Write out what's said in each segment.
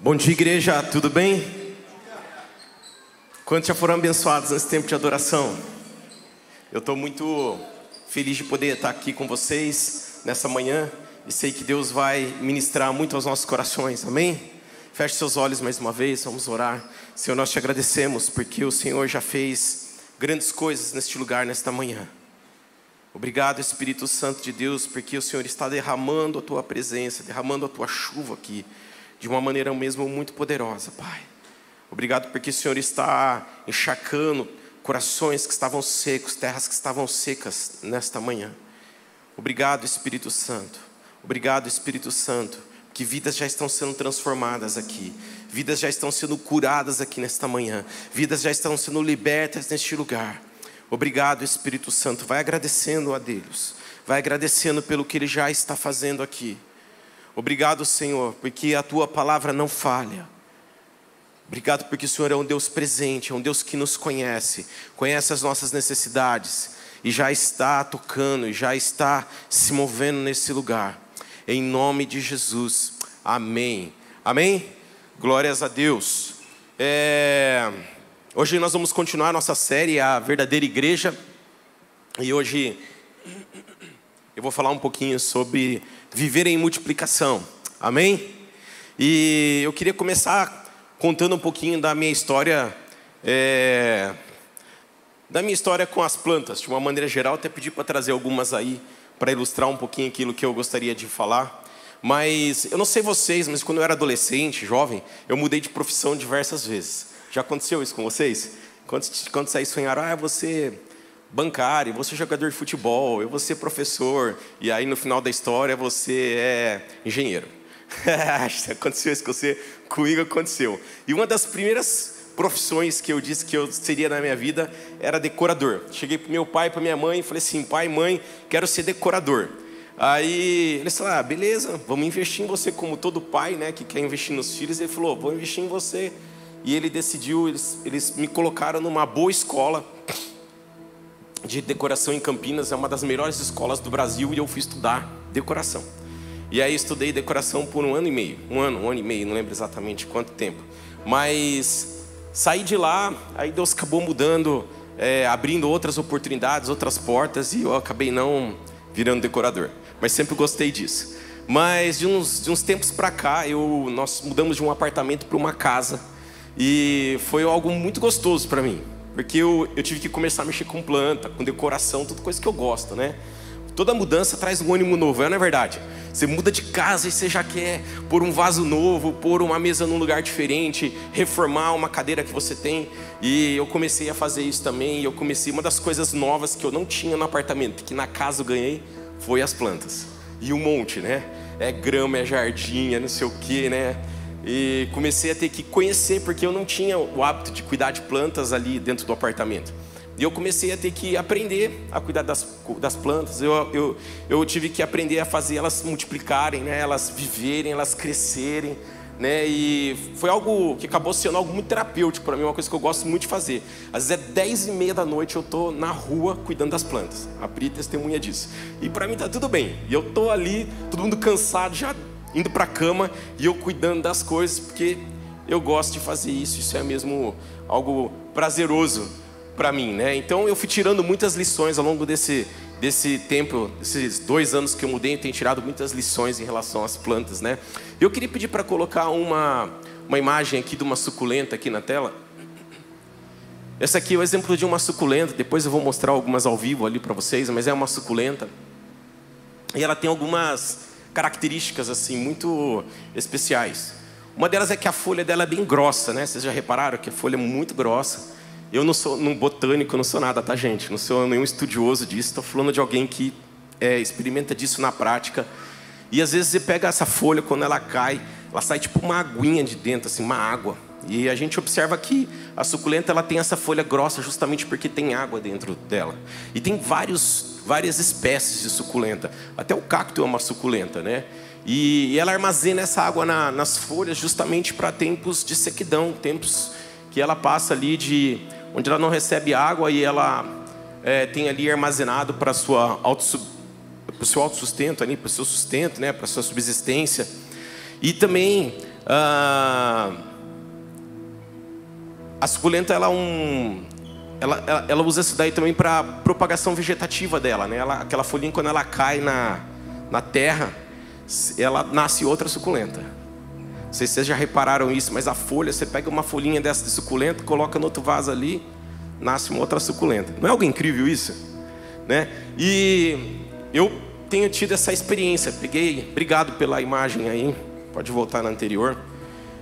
Bom dia, igreja, tudo bem? Quantos já foram abençoados nesse tempo de adoração? Eu estou muito feliz de poder estar aqui com vocês nessa manhã e sei que Deus vai ministrar muito aos nossos corações, amém? Feche seus olhos mais uma vez, vamos orar. Senhor, nós te agradecemos porque o Senhor já fez grandes coisas neste lugar, nesta manhã. Obrigado, Espírito Santo de Deus, porque o Senhor está derramando a tua presença, derramando a tua chuva aqui de uma maneira mesmo muito poderosa, Pai. Obrigado porque o Senhor está encharcando corações que estavam secos, terras que estavam secas nesta manhã. Obrigado, Espírito Santo. Obrigado, Espírito Santo, que vidas já estão sendo transformadas aqui, vidas já estão sendo curadas aqui nesta manhã, vidas já estão sendo libertas neste lugar. Obrigado, Espírito Santo. Vai agradecendo a Deus, vai agradecendo pelo que Ele já está fazendo aqui. Obrigado, Senhor, porque a tua palavra não falha. Obrigado porque o Senhor é um Deus presente, é um Deus que nos conhece, conhece as nossas necessidades e já está tocando, e já está se movendo nesse lugar. Em nome de Jesus. Amém. Amém? Glórias a Deus. É... Hoje nós vamos continuar nossa série, A Verdadeira Igreja. E hoje eu vou falar um pouquinho sobre viver em multiplicação. Amém? E eu queria começar contando um pouquinho da minha história, é, da minha história com as plantas, de uma maneira geral. Até pedi para trazer algumas aí para ilustrar um pouquinho aquilo que eu gostaria de falar. Mas eu não sei vocês, mas quando eu era adolescente, jovem, eu mudei de profissão diversas vezes. Já aconteceu isso com vocês? Quando, quando vocês sonharam, ah, você bancário, você jogador de futebol, eu vou ser professor, e aí no final da história você é engenheiro. aconteceu isso com você, comigo aconteceu. E uma das primeiras profissões que eu disse que eu seria na minha vida era decorador. Cheguei para meu pai, para minha mãe e falei assim: pai, mãe, quero ser decorador. Aí eles falaram: ah, beleza, vamos investir em você, como todo pai, né, que quer investir nos filhos. Ele falou: vou investir em você. E ele decidiu, eles, eles me colocaram numa boa escola de decoração em Campinas, é uma das melhores escolas do Brasil e eu fui estudar decoração. E aí estudei decoração por um ano e meio, um ano, um ano e meio, não lembro exatamente quanto tempo. Mas saí de lá, aí Deus acabou mudando, é, abrindo outras oportunidades, outras portas e eu acabei não virando decorador. Mas sempre gostei disso. Mas de uns, de uns tempos para cá, eu, nós mudamos de um apartamento para uma casa e foi algo muito gostoso para mim. Porque eu, eu tive que começar a mexer com planta, com decoração, tudo coisa que eu gosto, né? Toda mudança traz um ânimo novo, é não é verdade? Você muda de casa e você já quer pôr um vaso novo, pôr uma mesa num lugar diferente, reformar uma cadeira que você tem. E eu comecei a fazer isso também. E eu comecei uma das coisas novas que eu não tinha no apartamento, que na casa eu ganhei, foi as plantas. E um monte, né? É grama, é jardim, é não sei o que, né? E comecei a ter que conhecer, porque eu não tinha o hábito de cuidar de plantas ali dentro do apartamento. E eu comecei a ter que aprender a cuidar das, das plantas. Eu, eu, eu tive que aprender a fazer elas multiplicarem, né? elas viverem, elas crescerem. Né? E foi algo que acabou sendo algo muito terapêutico para mim, uma coisa que eu gosto muito de fazer. Às vezes é 10 e meia da noite, eu estou na rua cuidando das plantas. A Pri testemunha disso. E para mim tá tudo bem. E eu estou ali, todo mundo cansado, já indo para a cama e eu cuidando das coisas, porque eu gosto de fazer isso, isso é mesmo algo prazeroso para mim, né? Então eu fui tirando muitas lições ao longo desse, desse tempo, esses dois anos que eu mudei, eu tenho tirado muitas lições em relação às plantas, né? Eu queria pedir para colocar uma, uma imagem aqui de uma suculenta aqui na tela. Essa aqui é o exemplo de uma suculenta, depois eu vou mostrar algumas ao vivo ali para vocês, mas é uma suculenta. E ela tem algumas características assim muito especiais. Uma delas é que a folha dela é bem grossa, né? Vocês já repararam que a folha é muito grossa. Eu não sou um botânico, não sou nada, tá, gente? Não sou nenhum estudioso disso. Estou falando de alguém que é, experimenta disso na prática. E às vezes você pega essa folha, quando ela cai, ela sai tipo uma aguinha de dentro, assim, uma água. E a gente observa que a suculenta ela tem essa folha grossa justamente porque tem água dentro dela. E tem vários, várias espécies de suculenta. Até o cacto é uma suculenta, né? E, ela armazena essa água na, nas folhas justamente para tempos de sequidão, tempos que ela passa ali de onde ela não recebe água e ela é, tem ali armazenado para sua auto, o seu autossustento, para o seu sustento, né, para sua subsistência. E também Ah, a suculenta ela, é um, ela, ela, ela usa isso daí também para propagação vegetativa dela, né? Ela, aquela folhinha quando ela cai na, na terra, ela nasce outra suculenta. Não sei se vocês já repararam isso, mas a folha, você pega uma folhinha dessa de suculenta, coloca no outro vaso ali, nasce uma outra suculenta. Não é algo incrível isso? Né? E eu tenho tido essa experiência. Peguei, obrigado pela imagem aí, pode voltar na anterior.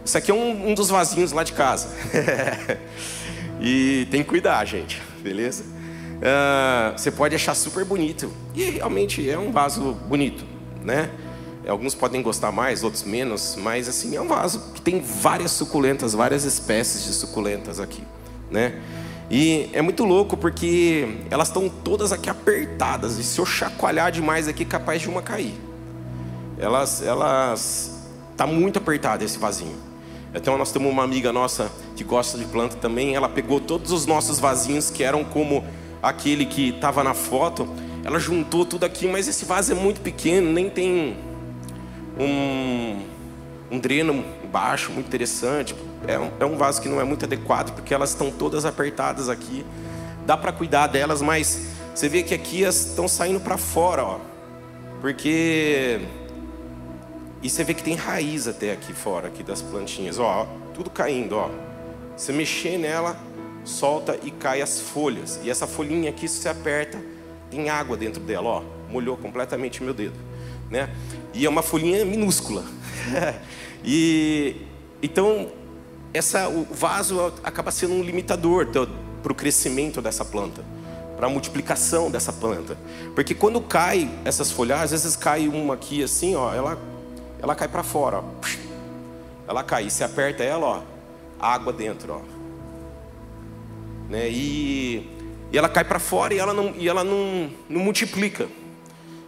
Isso aqui é um, um dos vasinhos lá de casa. e tem que cuidar, gente, beleza? Uh, você pode achar super bonito. E realmente é um vaso bonito, né? Alguns podem gostar mais, outros menos, mas assim, é um vaso que tem várias suculentas, várias espécies de suculentas aqui, né? E é muito louco porque elas estão todas aqui apertadas, e se eu chacoalhar demais aqui, capaz de uma cair. Elas, elas, tá muito apertado esse vasinho. Então nós temos uma amiga nossa que gosta de planta também. Ela pegou todos os nossos vasinhos que eram como aquele que estava na foto. Ela juntou tudo aqui, mas esse vaso é muito pequeno, nem tem um, um dreno baixo, muito interessante. É um, é um vaso que não é muito adequado porque elas estão todas apertadas aqui. Dá para cuidar delas, mas você vê que aqui elas estão saindo para fora, ó, porque e você vê que tem raiz até aqui fora, aqui das plantinhas, ó, tudo caindo, ó. Você mexer nela, solta e cai as folhas. E essa folhinha aqui, se você aperta, tem água dentro dela, ó. Molhou completamente meu dedo, né? E é uma folhinha minúscula. e então essa o vaso acaba sendo um limitador para o crescimento dessa planta, para a multiplicação dessa planta. Porque quando cai essas folhas, às vezes cai uma aqui assim, ó, ela ela cai para fora, ó. Ela cai, se aperta ela, ó, água dentro, ó. Né? E, e ela cai para fora e ela não, e ela não, não multiplica.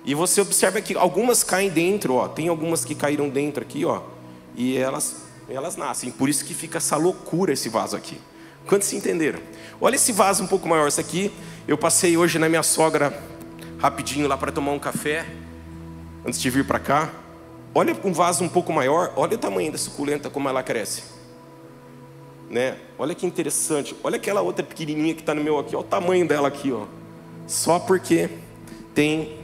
E você observa que algumas caem dentro, ó. Tem algumas que caíram dentro aqui, ó. E elas, elas nascem. Por isso que fica essa loucura esse vaso aqui. Quantos se entenderam? Olha esse vaso um pouco maior. Esse aqui, eu passei hoje na minha sogra rapidinho lá para tomar um café antes de vir para cá. Olha um vaso um pouco maior, olha o tamanho da suculenta, como ela cresce. Né? Olha que interessante. Olha aquela outra pequenininha que está no meu aqui, olha o tamanho dela aqui, ó. Só porque tem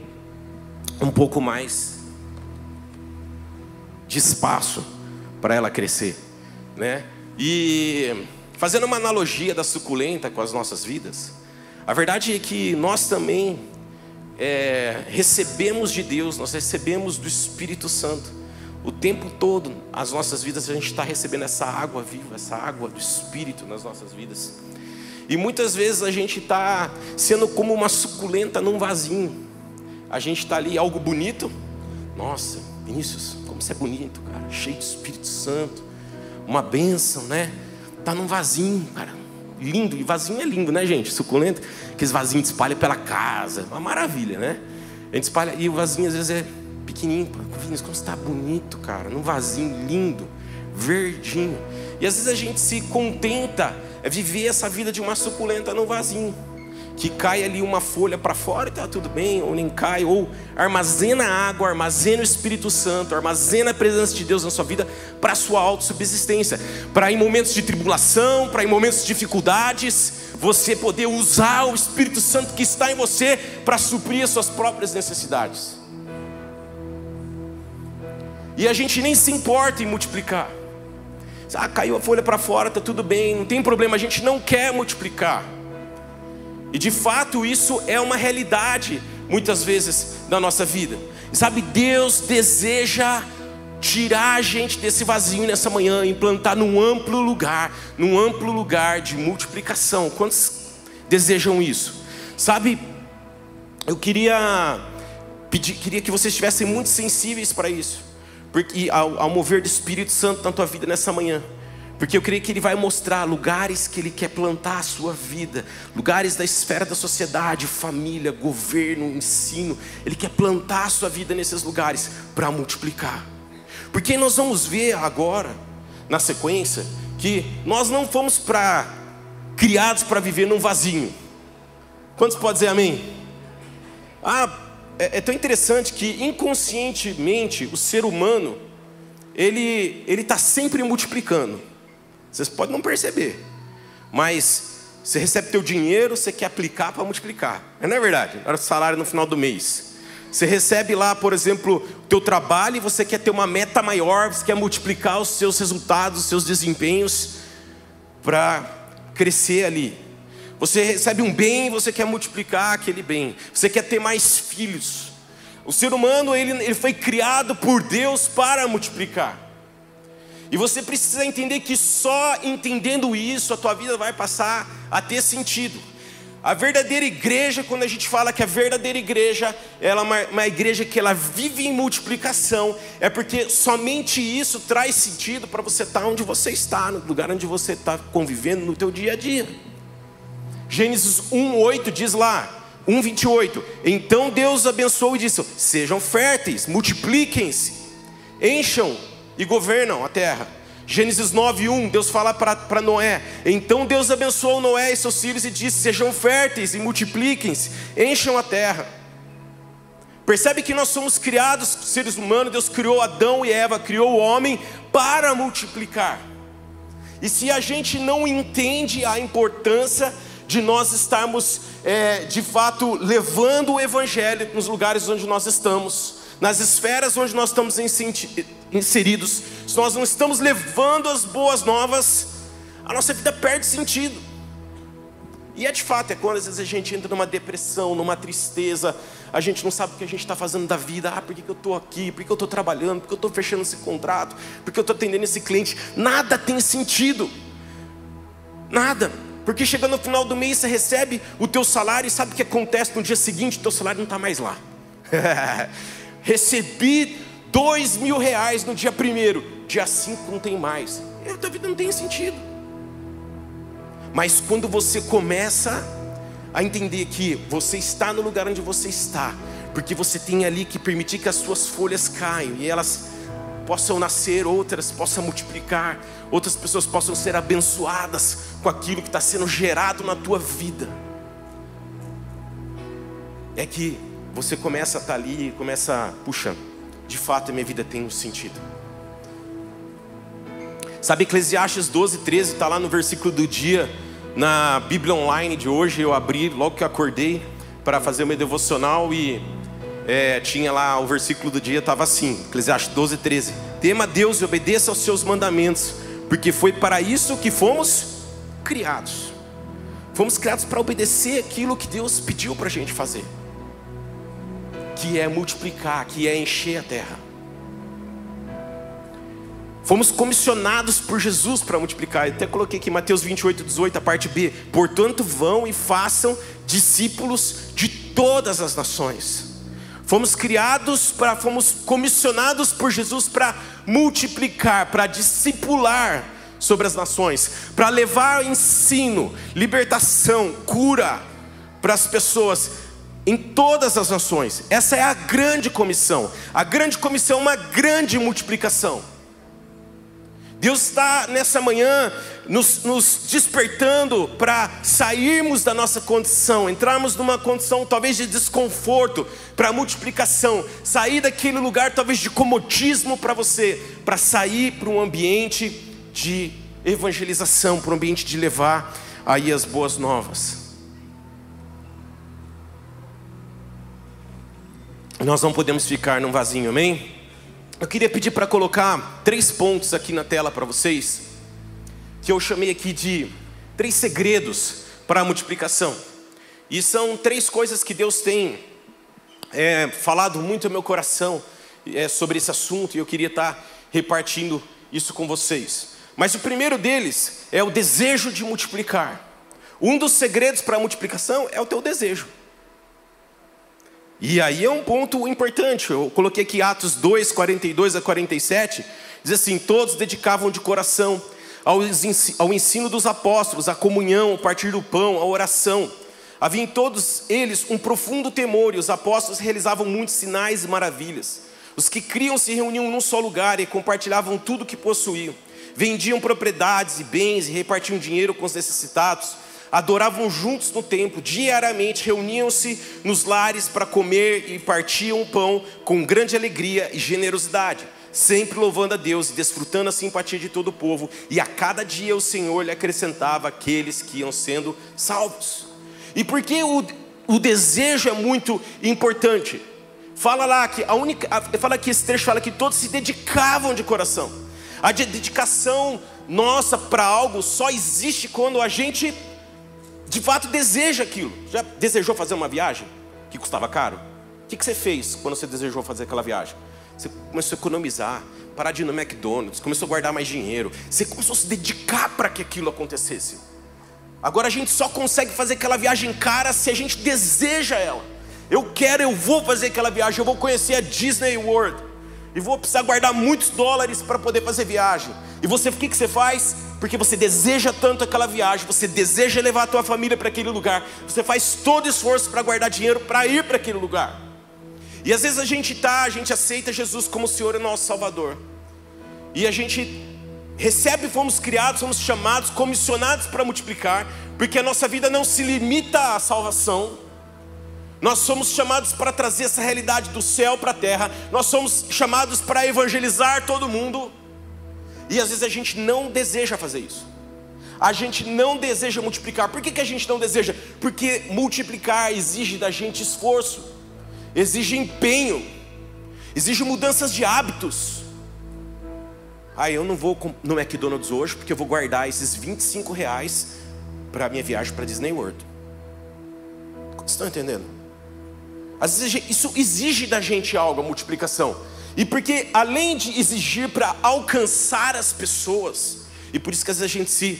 um pouco mais de espaço para ela crescer, né? E fazendo uma analogia da suculenta com as nossas vidas, a verdade é que nós também é, recebemos de Deus, nós recebemos do Espírito Santo. O tempo todo, as nossas vidas, a gente está recebendo essa água viva, essa água do Espírito nas nossas vidas. E muitas vezes a gente está sendo como uma suculenta num vasinho. A gente está ali, algo bonito. Nossa, Vinícius, como você é bonito, cara. Cheio de Espírito Santo. Uma bênção, né? Está num vasinho, cara lindo, e vasinho é lindo, né, gente? Suculento, aqueles vasinhos espalha pela casa, uma maravilha, né? A gente espalha, e o vasinho às vezes é pequenininho, Vinícius, como está bonito, cara, num vasinho lindo, verdinho. E às vezes a gente se contenta é viver essa vida de uma suculenta num vasinho que cai ali uma folha para fora e está tudo bem, ou nem cai, ou armazena água, armazena o Espírito Santo, armazena a presença de Deus na sua vida para sua autossubsistência, para em momentos de tribulação, para em momentos de dificuldades, você poder usar o Espírito Santo que está em você para suprir as suas próprias necessidades. E a gente nem se importa em multiplicar. Ah, caiu a folha para fora, está tudo bem, não tem problema, a gente não quer multiplicar. E de fato isso é uma realidade muitas vezes na nossa vida. Sabe, Deus deseja tirar a gente desse vazio nessa manhã, implantar num amplo lugar, num amplo lugar de multiplicação. Quantos desejam isso? Sabe, eu queria pedir, queria que vocês estivessem muito sensíveis para isso, porque ao, ao mover do Espírito Santo na tua vida nessa manhã. Porque eu creio que Ele vai mostrar lugares que Ele quer plantar a sua vida, lugares da esfera da sociedade, família, governo, ensino. Ele quer plantar a sua vida nesses lugares para multiplicar. Porque nós vamos ver agora, na sequência, que nós não fomos para criados para viver num vasinho. Quantos podem dizer amém? Ah, é, é tão interessante que inconscientemente o ser humano ele ele está sempre multiplicando. Vocês podem não perceber, mas você recebe teu dinheiro, você quer aplicar para multiplicar. Não é verdade? Era o salário no final do mês. Você recebe lá, por exemplo, teu trabalho e você quer ter uma meta maior, você quer multiplicar os seus resultados, os seus desempenhos para crescer ali. Você recebe um bem e você quer multiplicar aquele bem. Você quer ter mais filhos. O ser humano ele, ele foi criado por Deus para multiplicar. E você precisa entender que só entendendo isso a tua vida vai passar a ter sentido. A verdadeira igreja, quando a gente fala que a verdadeira igreja, ela é uma, uma, igreja que ela vive em multiplicação, é porque somente isso traz sentido para você estar onde você está, no lugar onde você está convivendo no teu dia a dia. Gênesis 1:8 diz lá, 1:28. Então Deus abençoou e disse: Sejam férteis, multipliquem-se, encham e governam a terra. Gênesis 9:1, Deus fala para Noé: Então Deus abençoou Noé e seus filhos e disse: Sejam férteis e multipliquem-se, encham a terra. Percebe que nós somos criados, seres humanos, Deus criou Adão e Eva, criou o homem para multiplicar. E se a gente não entende a importância de nós estarmos, é, de fato, levando o Evangelho nos lugares onde nós estamos, nas esferas onde nós estamos inseridos, se nós não estamos levando as boas novas, a nossa vida perde sentido. E é de fato, é quando às vezes a gente entra numa depressão, numa tristeza, a gente não sabe o que a gente está fazendo da vida. Ah, por que, que eu estou aqui? Por que eu estou trabalhando? Por que eu estou fechando esse contrato? Por que eu estou atendendo esse cliente? Nada tem sentido. Nada. Porque chegando no final do mês você recebe o teu salário e sabe o que acontece no dia seguinte? O teu salário não está mais lá. Recebi dois mil reais no dia primeiro, dia cinco não tem mais. A tua vida não tem sentido. Mas quando você começa a entender que você está no lugar onde você está, porque você tem ali que permitir que as suas folhas caiam e elas possam nascer, outras possam multiplicar, outras pessoas possam ser abençoadas com aquilo que está sendo gerado na tua vida. É que você começa a estar ali e começa puxa, de fato a minha vida tem um sentido. Sabe, Eclesiastes 12, 13 está lá no versículo do dia, na Bíblia online de hoje. Eu abri logo que acordei para fazer o meu devocional e é, tinha lá o versículo do dia, estava assim: Eclesiastes 12, 13. Tema Deus e obedeça aos seus mandamentos, porque foi para isso que fomos criados. Fomos criados para obedecer aquilo que Deus pediu para a gente fazer que é multiplicar, que é encher a terra. Fomos comissionados por Jesus para multiplicar. Eu até coloquei aqui Mateus 28, 18, a parte B. Portanto, vão e façam discípulos de todas as nações. Fomos criados para, fomos comissionados por Jesus para multiplicar, para discipular sobre as nações, para levar ensino, libertação, cura para as pessoas em todas as nações. Essa é a grande comissão. A grande comissão é uma grande multiplicação. Deus está nessa manhã nos, nos despertando para sairmos da nossa condição, entrarmos numa condição talvez de desconforto para multiplicação, sair daquele lugar talvez de comodismo para você, para sair para um ambiente de evangelização, para um ambiente de levar aí as boas novas. Nós não podemos ficar num vasinho, amém? Eu queria pedir para colocar três pontos aqui na tela para vocês, que eu chamei aqui de três segredos para a multiplicação. E são três coisas que Deus tem é, falado muito ao meu coração é, sobre esse assunto, e eu queria estar tá repartindo isso com vocês. Mas o primeiro deles é o desejo de multiplicar. Um dos segredos para a multiplicação é o teu desejo. E aí é um ponto importante. Eu coloquei aqui Atos 2, 42 a 47. Diz assim: Todos dedicavam de coração ao ensino dos apóstolos, à comunhão, ao partir do pão, à oração. Havia em todos eles um profundo temor, e os apóstolos realizavam muitos sinais e maravilhas. Os que criam se reuniam num só lugar e compartilhavam tudo o que possuíam. Vendiam propriedades e bens e repartiam dinheiro com os necessitados adoravam juntos no templo, diariamente reuniam-se nos lares para comer e partiam o pão com grande alegria e generosidade, sempre louvando a Deus e desfrutando a simpatia de todo o povo, e a cada dia o Senhor lhe acrescentava aqueles que iam sendo salvos. E por que o, o desejo é muito importante? Fala lá que a única, fala que esse trecho fala que todos se dedicavam de coração. A dedicação nossa para algo só existe quando a gente de fato deseja aquilo. Já desejou fazer uma viagem que custava caro? O que, você fez quando você desejou fazer aquela viagem? Você começou a economizar, parar de ir no McDonald's, começou a guardar mais dinheiro. Você começou a se dedicar para que aquilo acontecesse. Agora a gente só consegue fazer aquela viagem cara se a gente deseja ela. Eu quero, eu vou fazer aquela viagem, eu vou conhecer a Disney World. E vou precisar guardar muitos dólares para poder fazer viagem. E você, o que, que você faz? Porque você deseja tanto aquela viagem, você deseja levar a tua família para aquele lugar. Você faz todo esforço para guardar dinheiro para ir para aquele lugar. E às vezes a gente tá, a gente aceita Jesus como Senhor e nosso Salvador. E a gente recebe, fomos criados, fomos chamados, comissionados para multiplicar, porque a nossa vida não se limita à salvação. Nós somos chamados para trazer essa realidade do céu para a terra. Nós somos chamados para evangelizar todo mundo. E às vezes a gente não deseja fazer isso. A gente não deseja multiplicar. Por que, que a gente não deseja? Porque multiplicar exige da gente esforço exige empenho, exige mudanças de hábitos. Ah, eu não vou no McDonald's hoje porque eu vou guardar esses 25 reais para minha viagem para Disney World. Vocês estão entendendo? Às vezes isso exige da gente algo, a multiplicação. E porque além de exigir para alcançar as pessoas, e por isso que às vezes a gente se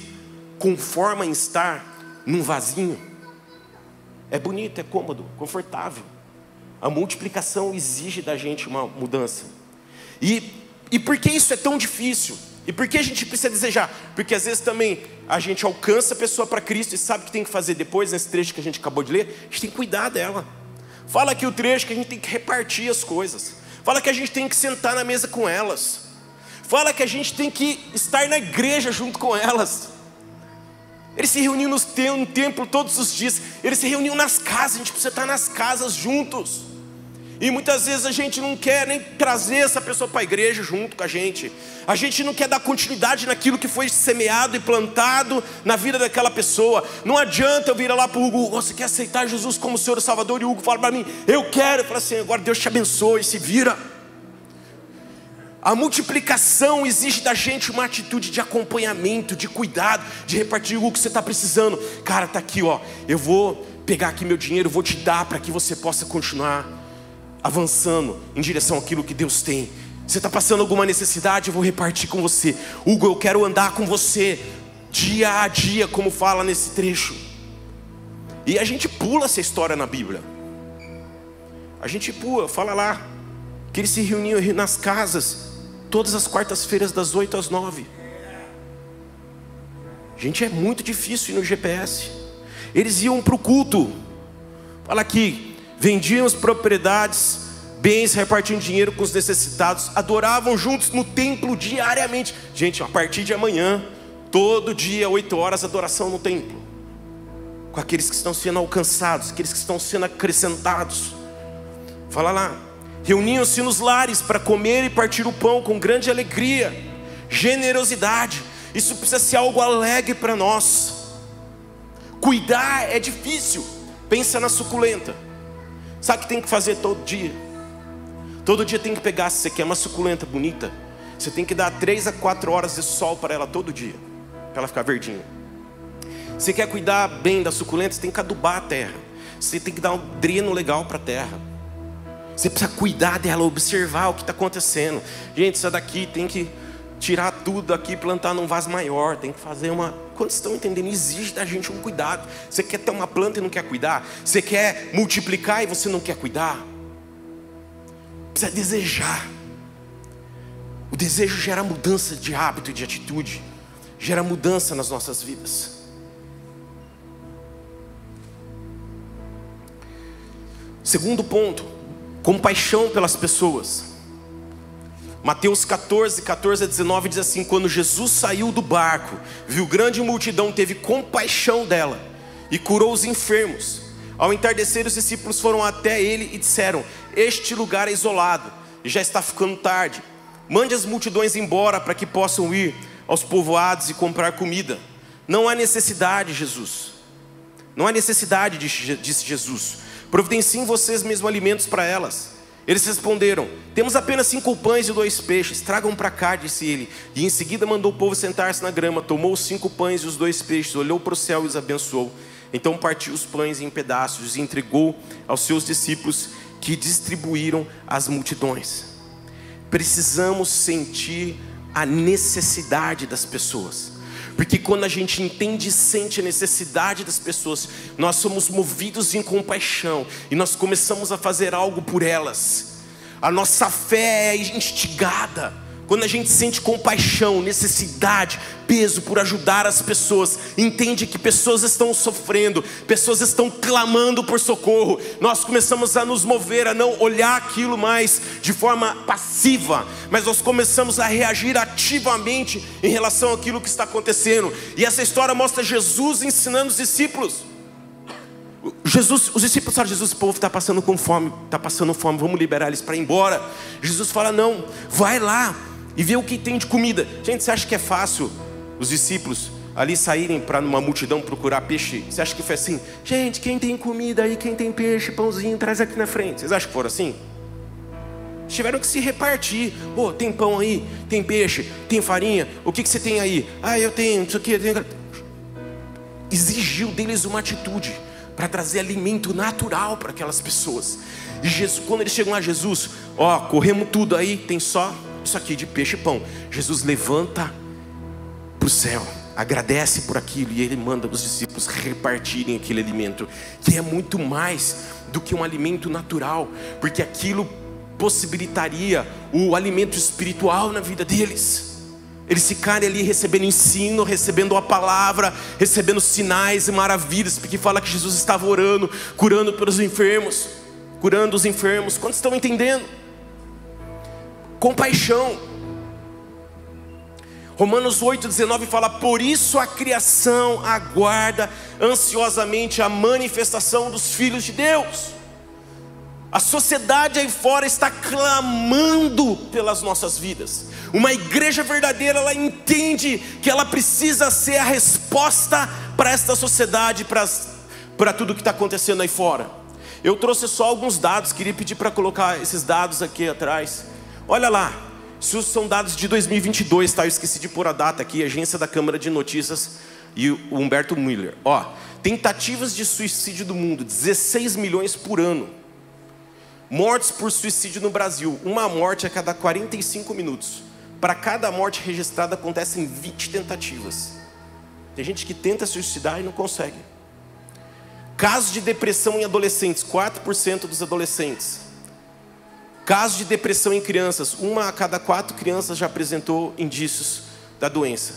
conforma em estar num vasinho. É bonito, é cômodo, confortável. A multiplicação exige da gente uma mudança. E, e por que isso é tão difícil? E por que a gente precisa desejar? Porque às vezes também a gente alcança a pessoa para Cristo e sabe o que tem que fazer depois, nesse trecho que a gente acabou de ler, a gente tem que cuidar dela. Fala aqui o trecho que a gente tem que repartir as coisas. Fala que a gente tem que sentar na mesa com elas. Fala que a gente tem que estar na igreja junto com elas. Eles se reuniam no templo todos os dias. Eles se reuniam nas casas. A gente precisa estar nas casas juntos. E muitas vezes a gente não quer nem trazer essa pessoa para a igreja junto com a gente. A gente não quer dar continuidade naquilo que foi semeado e plantado na vida daquela pessoa. Não adianta eu vir lá para o Hugo, você quer aceitar Jesus como Senhor e Salvador? E o Hugo fala para mim, eu quero. Eu falo assim, agora Deus te abençoe, se vira. A multiplicação exige da gente uma atitude de acompanhamento, de cuidado, de repartir o que você está precisando. Cara, tá aqui, ó. Eu vou pegar aqui meu dinheiro, vou te dar para que você possa continuar avançando em direção àquilo que Deus tem. Você está passando alguma necessidade, eu vou repartir com você. Hugo, eu quero andar com você dia a dia, como fala nesse trecho. E a gente pula essa história na Bíblia. A gente pula, fala lá, que eles se reuniam nas casas, todas as quartas-feiras, das 8 às 9. Gente, é muito difícil ir no GPS. Eles iam para o culto. Fala aqui, vendiam as propriedades, bens, repartiam dinheiro com os necessitados, adoravam juntos no templo diariamente. Gente, a partir de amanhã, todo dia, oito horas, adoração no templo. Com aqueles que estão sendo alcançados, aqueles que estão sendo acrescentados. Fala lá. Reuniam-se nos lares para comer e partir o pão com grande alegria, generosidade. Isso precisa ser algo alegre para nós. Cuidar é difícil. Pensa na suculenta. Sabe o que tem que fazer todo dia? Todo dia tem que pegar, se você quer uma suculenta bonita, você tem que dar 3 a 4 horas de sol para ela todo dia, para ela ficar verdinha. Você quer cuidar bem da suculenta, você tem que adubar a terra. Você tem que dar um dreno legal para a terra. Você precisa cuidar dela, observar o que está acontecendo. Gente, isso daqui tem que tirar tudo aqui, plantar num vaso maior, tem que fazer uma. Quantos estão entendendo? Exige da gente um cuidado. Você quer ter uma planta e não quer cuidar? Você quer multiplicar e você não quer cuidar? Precisa desejar. O desejo gera mudança de hábito e de atitude, gera mudança nas nossas vidas. Segundo ponto, compaixão pelas pessoas. Mateus 14, 14 a 19 diz assim: Quando Jesus saiu do barco, viu grande multidão, teve compaixão dela e curou os enfermos. Ao entardecer, os discípulos foram até ele e disseram: Este lugar é isolado e já está ficando tarde. Mande as multidões embora para que possam ir aos povoados e comprar comida. Não há necessidade, Jesus. Não há necessidade, disse Jesus. Providenciem vocês mesmo alimentos para elas. Eles responderam: Temos apenas cinco pães e dois peixes. Tragam para cá, disse ele. E em seguida mandou o povo sentar-se na grama. Tomou os cinco pães e os dois peixes, olhou para o céu e os abençoou. Então partiu os pães em pedaços e entregou aos seus discípulos, que distribuíram às multidões. Precisamos sentir a necessidade das pessoas. Porque quando a gente entende e sente a necessidade das pessoas, nós somos movidos em compaixão e nós começamos a fazer algo por elas. A nossa fé é instigada quando a gente sente compaixão, necessidade, peso por ajudar as pessoas, entende que pessoas estão sofrendo, pessoas estão clamando por socorro, nós começamos a nos mover, a não olhar aquilo mais de forma passiva, mas nós começamos a reagir ativamente em relação àquilo que está acontecendo. E essa história mostra Jesus ensinando os discípulos. Jesus, os discípulos falam, Jesus, o povo está passando com fome, está passando fome, vamos liberar eles para ir embora. Jesus fala, não, vai lá, e ver o que tem de comida. Gente, você acha que é fácil os discípulos ali saírem para numa multidão procurar peixe? Você acha que foi assim? Gente, quem tem comida aí, quem tem peixe, pãozinho, traz aqui na frente. Vocês acham que foram assim? Tiveram que se repartir. Pô, tem pão aí, tem peixe, tem farinha. O que, que você tem aí? Ah, eu tenho isso aqui. Eu tenho... Exigiu deles uma atitude para trazer alimento natural para aquelas pessoas. E Jesus, quando eles chegam a Jesus, ó, corremos tudo aí, tem só isso aqui de peixe e pão. Jesus levanta para o céu, agradece por aquilo e ele manda os discípulos repartirem aquele alimento, que é muito mais do que um alimento natural, porque aquilo possibilitaria o alimento espiritual na vida deles. Eles ficarem ali recebendo ensino, recebendo a palavra, recebendo sinais e maravilhas, porque fala que Jesus estava orando, curando pelos enfermos, curando os enfermos. Quantos estão entendendo? Compaixão. Romanos 8,19 fala: Por isso a criação aguarda ansiosamente a manifestação dos filhos de Deus. A sociedade aí fora está clamando pelas nossas vidas. Uma igreja verdadeira, ela entende que ela precisa ser a resposta para esta sociedade, para, para tudo que está acontecendo aí fora. Eu trouxe só alguns dados, queria pedir para colocar esses dados aqui atrás. Olha lá, isso são dados de 2022, tá? Eu esqueci de pôr a data aqui, agência da Câmara de Notícias e o Humberto Miller. Ó, tentativas de suicídio do mundo, 16 milhões por ano. Mortes por suicídio no Brasil, uma morte a cada 45 minutos. Para cada morte registrada acontecem 20 tentativas. Tem gente que tenta suicidar e não consegue. Casos de depressão em adolescentes, 4% dos adolescentes. Casos de depressão em crianças, uma a cada quatro crianças já apresentou indícios da doença.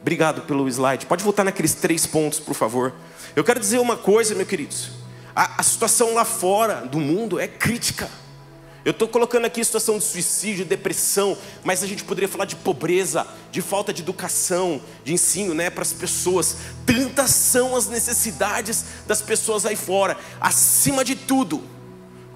Obrigado pelo slide. Pode voltar naqueles três pontos, por favor. Eu quero dizer uma coisa, meus queridos. A, a situação lá fora do mundo é crítica. Eu estou colocando aqui a situação de suicídio, depressão, mas a gente poderia falar de pobreza, de falta de educação, de ensino né, para as pessoas. Tantas são as necessidades das pessoas aí fora. Acima de tudo,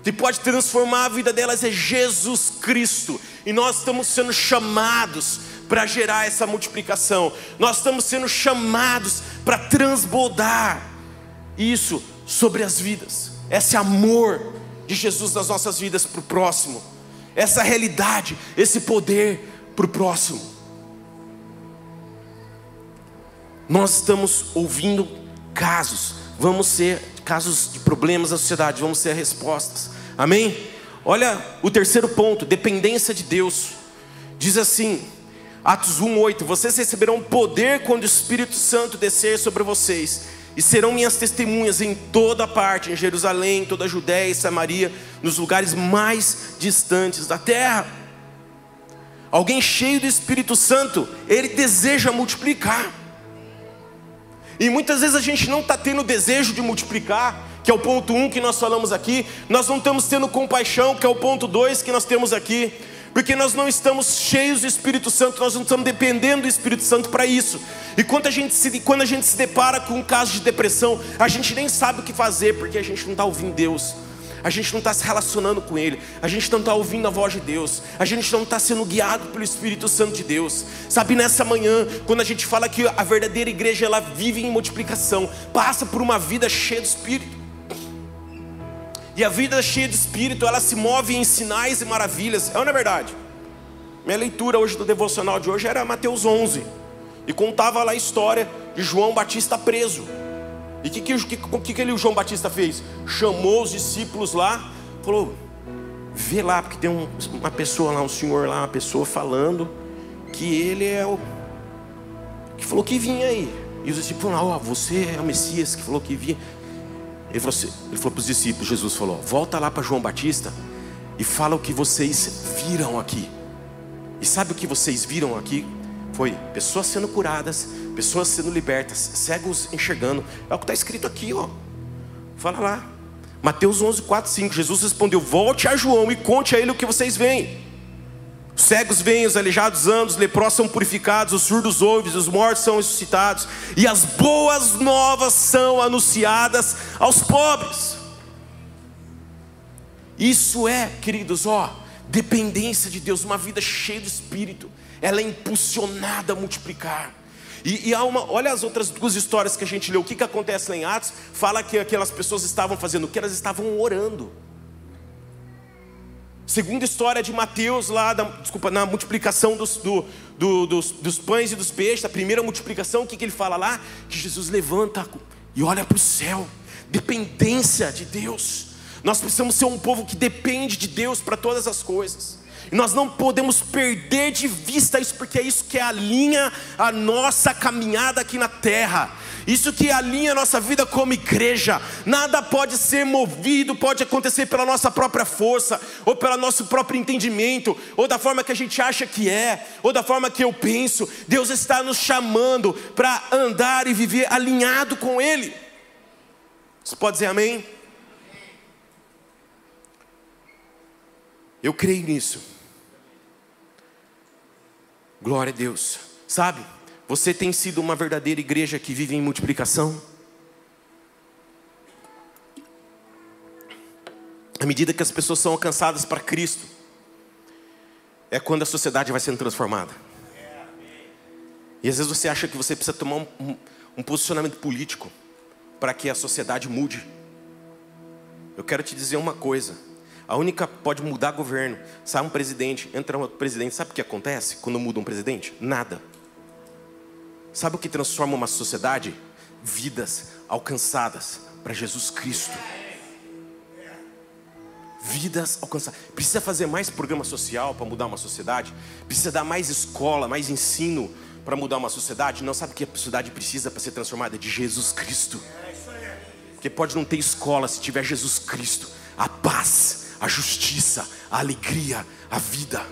que pode transformar a vida delas é Jesus Cristo. E nós estamos sendo chamados para gerar essa multiplicação. Nós estamos sendo chamados para transbordar isso sobre as vidas. Esse amor de Jesus nas nossas vidas para o próximo. Essa realidade, esse poder para o próximo. Nós estamos ouvindo casos, vamos ser casos de problemas da sociedade, vamos ser respostas. Amém? Olha o terceiro ponto, dependência de Deus. Diz assim, Atos 1:8, vocês receberão poder quando o Espírito Santo descer sobre vocês, e serão minhas testemunhas em toda parte, em Jerusalém, toda a Judéia e Samaria, nos lugares mais distantes da terra. Alguém cheio do Espírito Santo, ele deseja multiplicar. E muitas vezes a gente não está tendo desejo de multiplicar, que é o ponto 1 um que nós falamos aqui, nós não estamos tendo compaixão, que é o ponto 2 que nós temos aqui, porque nós não estamos cheios do Espírito Santo, nós não estamos dependendo do Espírito Santo para isso. E quando a, gente se, quando a gente se depara com um caso de depressão, a gente nem sabe o que fazer, porque a gente não está ouvindo Deus. A gente não está se relacionando com Ele, a gente não está ouvindo a voz de Deus, a gente não está sendo guiado pelo Espírito Santo de Deus. Sabe, nessa manhã, quando a gente fala que a verdadeira igreja ela vive em multiplicação, passa por uma vida cheia de Espírito. E a vida cheia de Espírito, ela se move em sinais e maravilhas, é ou não é verdade? Minha leitura hoje do devocional de hoje era Mateus 11, e contava lá a história de João Batista preso. E o que, que, que, que ele, João Batista fez? Chamou os discípulos lá, falou: vê lá, porque tem um, uma pessoa lá, um senhor lá, uma pessoa falando que ele é o que falou que vinha aí. E os discípulos falaram: Ó, oh, você é o Messias que falou que vinha. Ele falou, assim, ele falou para os discípulos: Jesus falou, volta lá para João Batista e fala o que vocês viram aqui. E sabe o que vocês viram aqui? Foi pessoas sendo curadas, pessoas sendo libertas, cegos enxergando. É o que está escrito aqui, ó. Fala lá. Mateus 11, 4, 5. Jesus respondeu: Volte a João e conte a ele o que vocês veem. Os cegos veem, os aleijados andam, os leprosos são purificados, os surdos ouvem, os mortos são ressuscitados, e as boas novas são anunciadas aos pobres. Isso é, queridos, ó, dependência de Deus, uma vida cheia do Espírito, ela é impulsionada a multiplicar. E, e, há uma, olha as outras duas histórias que a gente leu. O que, que acontece lá em Atos? Fala que aquelas pessoas estavam fazendo o que? Elas estavam orando. Segunda história de Mateus, lá, da, desculpa, na multiplicação dos, do, do, dos, dos, pães e dos peixes, a primeira multiplicação, o que, que ele fala lá? Que Jesus levanta e olha para o céu, dependência de Deus. Nós precisamos ser um povo que depende de Deus para todas as coisas. E nós não podemos perder de vista isso, porque é isso que alinha a nossa caminhada aqui na terra. Isso que alinha a nossa vida como igreja. Nada pode ser movido, pode acontecer pela nossa própria força, ou pelo nosso próprio entendimento, ou da forma que a gente acha que é, ou da forma que eu penso. Deus está nos chamando para andar e viver alinhado com Ele. Você pode dizer amém? Eu creio nisso. Glória a Deus. Sabe, você tem sido uma verdadeira igreja que vive em multiplicação? À medida que as pessoas são alcançadas para Cristo, é quando a sociedade vai sendo transformada. E às vezes você acha que você precisa tomar um, um, um posicionamento político para que a sociedade mude. Eu quero te dizer uma coisa: a única pode mudar governo. Sai um presidente, entra outro presidente. Sabe o que acontece quando muda um presidente? Nada. Sabe o que transforma uma sociedade? Vidas alcançadas para Jesus Cristo. Vidas alcançadas. Precisa fazer mais programa social para mudar uma sociedade? Precisa dar mais escola, mais ensino para mudar uma sociedade? Não sabe o que a sociedade precisa para ser transformada? De Jesus Cristo. Porque pode não ter escola se tiver Jesus Cristo. A paz a justiça, a alegria, a vida.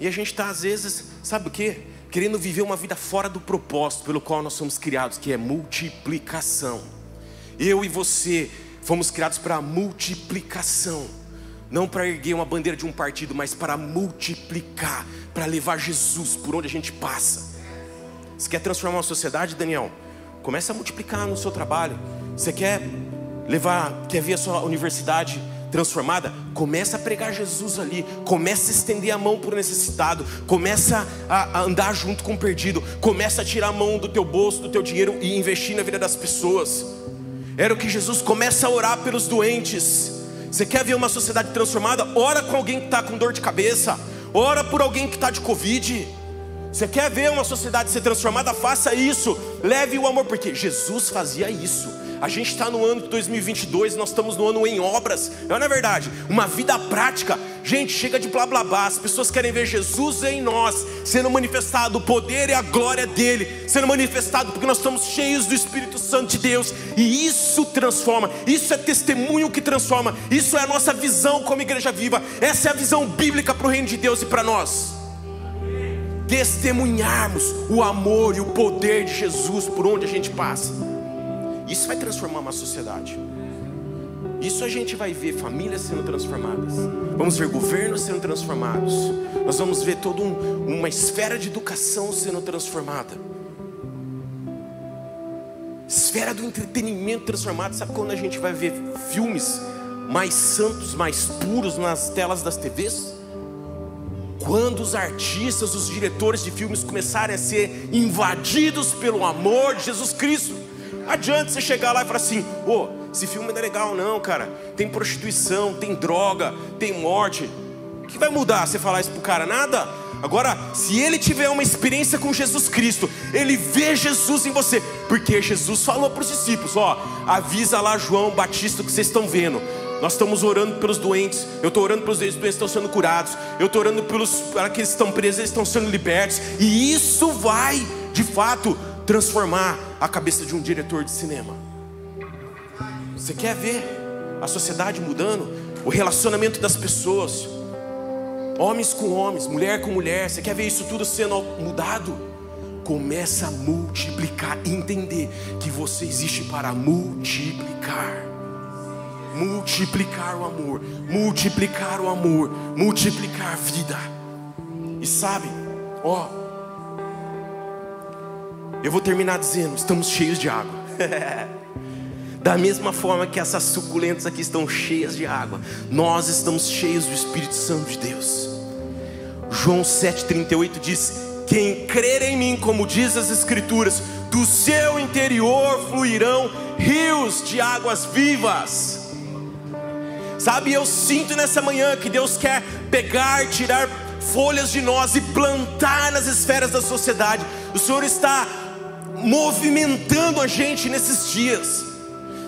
E a gente está, às vezes, sabe o que? Querendo viver uma vida fora do propósito pelo qual nós somos criados, que é multiplicação. Eu e você fomos criados para multiplicação, não para erguer uma bandeira de um partido, mas para multiplicar, para levar Jesus por onde a gente passa. Você quer transformar uma sociedade, Daniel? Começa a multiplicar no seu trabalho. Você quer levar, quer ver a sua universidade transformada, começa a pregar Jesus ali, começa a estender a mão para o necessitado, começa a, a, andar junto com o perdido, começa a tirar a mão do teu bolso, do teu dinheiro e investir na vida das pessoas. Era o que Jesus começa a orar pelos doentes. Você quer ver uma sociedade transformada? Ora com alguém que está com dor de cabeça, ora por alguém que está de Covid. Você quer ver uma sociedade ser transformada? Faça isso, leve o amor, porque Jesus fazia isso. A gente está no ano de 2022, nós estamos no ano em obras, não é verdade? Uma vida prática. Gente, chega de blá blá blá. As pessoas querem ver Jesus em nós, sendo manifestado o poder e a glória dele, sendo manifestado porque nós estamos cheios do Espírito Santo de Deus, e isso transforma. Isso é testemunho que transforma. Isso é a nossa visão como igreja viva. Essa é a visão bíblica para o reino de Deus e para nós. Testemunharmos o amor e o poder de Jesus por onde a gente passa. Isso vai transformar uma sociedade. Isso a gente vai ver famílias sendo transformadas. Vamos ver governos sendo transformados. Nós vamos ver toda um, uma esfera de educação sendo transformada. esfera do entretenimento transformado. Sabe quando a gente vai ver filmes mais santos, mais puros nas telas das TVs? Quando os artistas, os diretores de filmes começarem a ser invadidos pelo amor de Jesus Cristo. Adianta você chegar lá e falar assim: ô, oh, esse filme não é legal, não, cara. Tem prostituição, tem droga, tem morte. O que vai mudar você falar isso pro cara? Nada. Agora, se ele tiver uma experiência com Jesus Cristo, ele vê Jesus em você, porque Jesus falou para os discípulos: ó, avisa lá João Batista que vocês estão vendo. Nós estamos orando pelos doentes. Eu estou orando pelos doentes, os doentes estão sendo curados. Eu estou orando pelos aqueles que estão presos, eles estão sendo libertos. E isso vai, de fato, transformar a cabeça de um diretor de cinema. Você quer ver a sociedade mudando? O relacionamento das pessoas, homens com homens, mulher com mulher. Você quer ver isso tudo sendo mudado? Começa a multiplicar, entender que você existe para multiplicar. Multiplicar o amor, multiplicar o amor, multiplicar a vida. E sabe, ó, eu vou terminar dizendo: estamos cheios de água. Da mesma forma que essas suculentas aqui estão cheias de água, nós estamos cheios do Espírito Santo de Deus. João 7,38 diz: Quem crer em mim, como diz as Escrituras, do seu interior fluirão rios de águas vivas. Sabe, eu sinto nessa manhã que Deus quer pegar, tirar folhas de nós e plantar nas esferas da sociedade. O Senhor está movimentando a gente nesses dias.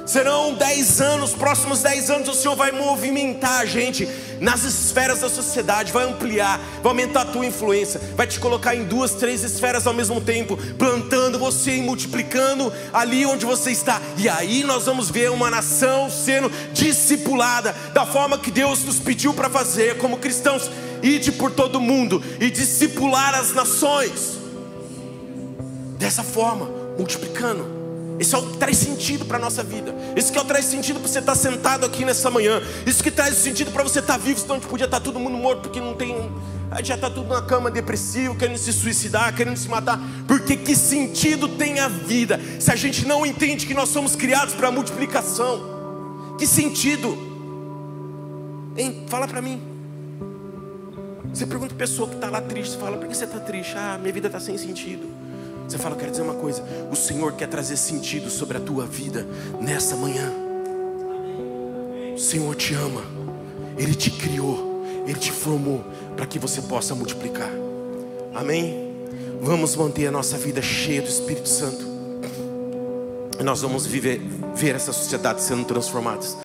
Serão dez anos, próximos dez anos, o Senhor vai movimentar a gente nas esferas da sociedade, vai ampliar, vai aumentar a tua influência, vai te colocar em duas, três esferas ao mesmo tempo, plantando você e multiplicando ali onde você está. E aí nós vamos ver uma nação sendo discipulada da forma que Deus nos pediu para fazer, como cristãos, ide por todo mundo e discipular as nações. Dessa forma, multiplicando. Esse é o que traz sentido para a nossa vida. Isso que é o que traz sentido para você estar sentado aqui nessa manhã. Isso que traz sentido para você estar vivo, senão a gente podia estar todo mundo morto, porque não tem. A gente já está tudo na cama depressivo, querendo se suicidar, querendo se matar. Porque que sentido tem a vida se a gente não entende que nós somos criados para multiplicação? Que sentido? Hein? Fala para mim. Você pergunta a pessoa que está lá triste, fala, por que você está triste? Ah, minha vida está sem sentido. Você fala, eu quero dizer uma coisa: o Senhor quer trazer sentido sobre a tua vida nessa manhã. O Senhor te ama, Ele te criou, Ele te formou para que você possa multiplicar. Amém? Vamos manter a nossa vida cheia do Espírito Santo. E nós vamos viver, ver essa sociedade sendo transformada.